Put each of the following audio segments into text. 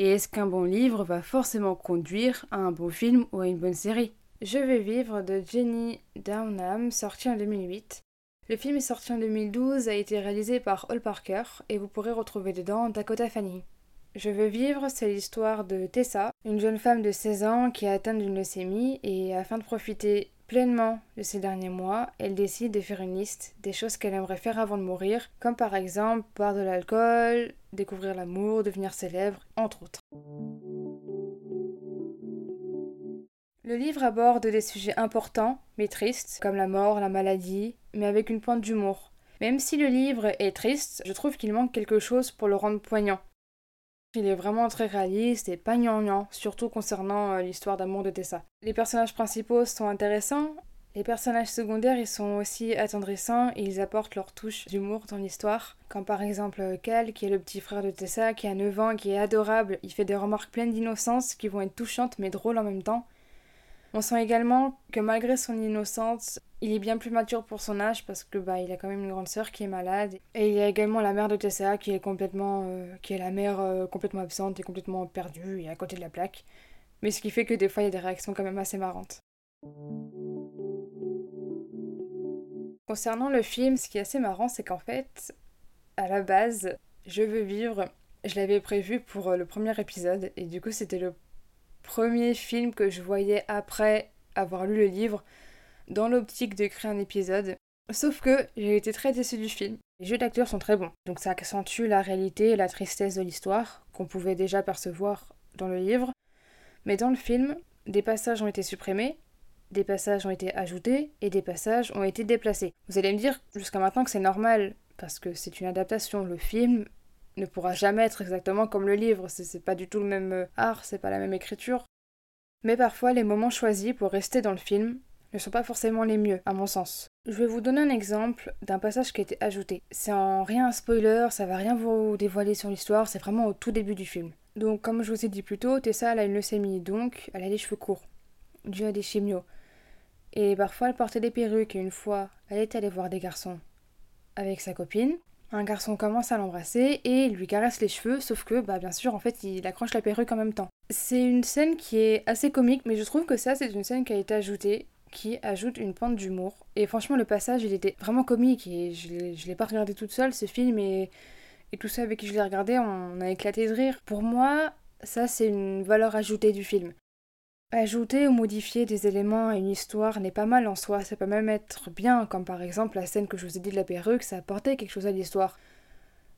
Et est-ce qu'un bon livre va forcément conduire à un bon film ou à une bonne série? Je vais vivre de Jenny Downham, sorti en 2008. Le film est sorti en 2012, a été réalisé par Hall Parker et vous pourrez retrouver dedans Dakota Fanning. Je veux vivre, c'est l'histoire de Tessa, une jeune femme de 16 ans qui est atteinte d'une leucémie et afin de profiter pleinement de ces derniers mois, elle décide de faire une liste des choses qu'elle aimerait faire avant de mourir, comme par exemple boire de l'alcool, découvrir l'amour, devenir célèbre, entre autres. Le livre aborde des sujets importants, mais tristes, comme la mort, la maladie, mais avec une pointe d'humour. Même si le livre est triste, je trouve qu'il manque quelque chose pour le rendre poignant. Il est vraiment très réaliste et pas gnangnan, surtout concernant euh, l'histoire d'amour de Tessa. Les personnages principaux sont intéressants, les personnages secondaires ils sont aussi attendrissants et ils apportent leur touche d'humour dans l'histoire, comme par exemple Cal qui est le petit frère de Tessa qui a 9 ans, qui est adorable, il fait des remarques pleines d'innocence qui vont être touchantes mais drôles en même temps. On sent également que malgré son innocence, il est bien plus mature pour son âge parce que bah il a quand même une grande sœur qui est malade et il y a également la mère de Tessa qui est complètement euh, la mère euh, complètement absente et complètement perdue et à côté de la plaque. Mais ce qui fait que des fois il y a des réactions quand même assez marrantes. Concernant le film, ce qui est assez marrant, c'est qu'en fait, à la base, Je veux vivre, je l'avais prévu pour euh, le premier épisode et du coup c'était le premier film que je voyais après avoir lu le livre dans l'optique de créer un épisode. Sauf que j'ai été très déçue du film. Les jeux d'acteurs sont très bons, donc ça accentue la réalité et la tristesse de l'histoire, qu'on pouvait déjà percevoir dans le livre. Mais dans le film, des passages ont été supprimés, des passages ont été ajoutés et des passages ont été déplacés. Vous allez me dire jusqu'à maintenant que c'est normal, parce que c'est une adaptation. Le film ne pourra jamais être exactement comme le livre, c'est pas du tout le même euh, art, c'est pas la même écriture. Mais parfois, les moments choisis pour rester dans le film ne sont pas forcément les mieux, à mon sens. Je vais vous donner un exemple d'un passage qui a été ajouté. C'est en rien un spoiler, ça va rien vous dévoiler sur l'histoire, c'est vraiment au tout début du film. Donc, comme je vous ai dit plus tôt, Tessa elle a une leucémie, donc elle a les cheveux courts, dû à des chimios. Et parfois elle portait des perruques, et une fois, elle est allée voir des garçons avec sa copine. Un garçon commence à l'embrasser et lui caresse les cheveux, sauf que, bah bien sûr, en fait, il accroche la perruque en même temps. C'est une scène qui est assez comique, mais je trouve que ça, c'est une scène qui a été ajoutée qui ajoute une pente d'humour. Et franchement, le passage, il était vraiment comique et je l'ai pas regardé toute seule, ce film, et, et tous ceux avec qui je l'ai regardé, on a éclaté de rire. Pour moi, ça, c'est une valeur ajoutée du film. Ajouter ou modifier des éléments à une histoire n'est pas mal en soi, ça peut même être bien, comme par exemple la scène que je vous ai dit de la perruque, ça apportait quelque chose à l'histoire.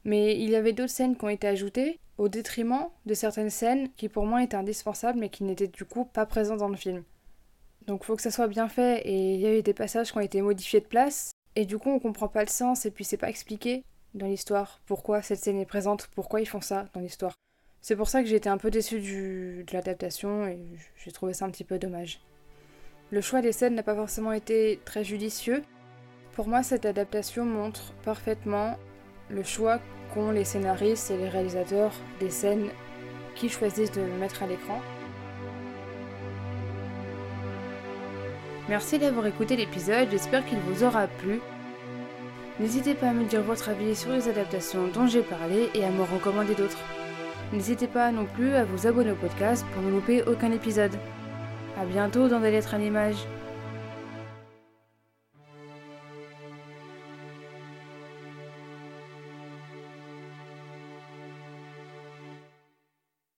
Mais il y avait d'autres scènes qui ont été ajoutées au détriment de certaines scènes qui pour moi étaient indispensables mais qui n'étaient du coup pas présentes dans le film. Donc faut que ça soit bien fait et il y a eu des passages qui ont été modifiés de place et du coup on comprend pas le sens et puis c'est pas expliqué dans l'histoire pourquoi cette scène est présente, pourquoi ils font ça dans l'histoire? C'est pour ça que j'ai été un peu déçue de l'adaptation et j'ai trouvé ça un petit peu dommage. Le choix des scènes n'a pas forcément été très judicieux. Pour moi, cette adaptation montre parfaitement le choix qu'ont les scénaristes et les réalisateurs des scènes qu'ils choisissent de mettre à l'écran. Merci d'avoir écouté l'épisode, j'espère qu'il vous aura plu. N'hésitez pas à me dire votre avis sur les adaptations dont j'ai parlé et à me recommander d'autres. N'hésitez pas non plus à vous abonner au podcast pour ne louper aucun épisode. A bientôt dans des lettres à l'image.